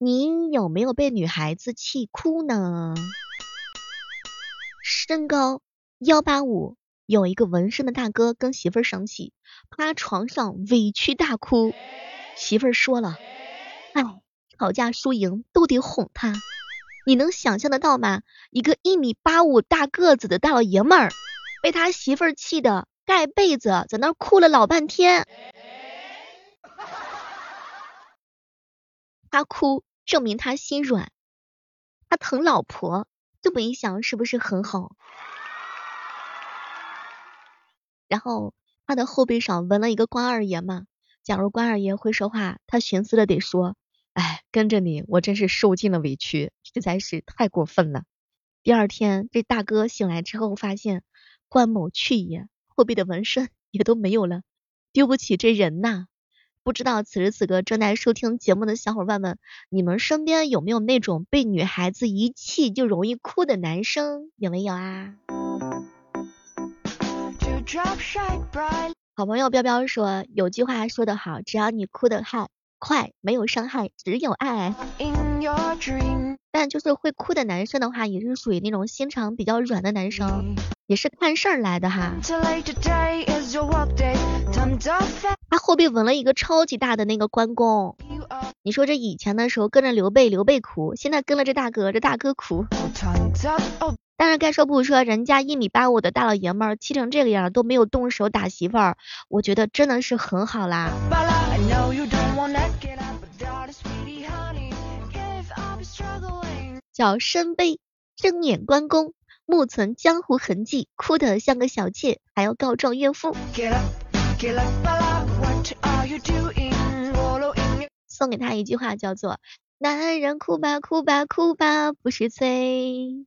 你有没有被女孩子气哭呢？身高幺八五，有一个纹身的大哥跟媳妇儿生气，趴床上委屈大哭。媳妇儿说了，哎，吵架输赢都得哄他。你能想象得到吗？一个一米八五大个子的大老爷们儿，被他媳妇儿气的盖被子在那哭了老半天。他哭。证明他心软，他疼老婆，这么一想是不是很好？然后他的后背上纹了一个关二爷嘛，假如关二爷会说话，他寻思着得说，哎，跟着你我真是受尽了委屈，实在是太过分了。第二天这大哥醒来之后发现关某去也，后背的纹身也都没有了，丢不起这人呐。不知道此时此刻正在收听节目的小伙伴们，你们身边有没有那种被女孩子一气就容易哭的男生？有没有啊？好朋友彪彪说，有句话说得好，只要你哭得嗨快，没有伤害，只有爱。但就是会哭的男生的话，也是属于那种心肠比较软的男生，也是看事儿来的哈。他后背纹了一个超级大的那个关公，你说这以前的时候跟着刘备，刘备哭，现在跟了这大哥，这大哥哭。但是该说不说，人家一米八五的大老爷们儿气成这个样都没有动手打媳妇儿，我觉得真的是很好啦。叫身背正眼关公，目存江湖痕迹，哭得像个小妾，还要告状岳父。送给他一句话，叫做：男人哭吧哭吧哭吧不是罪。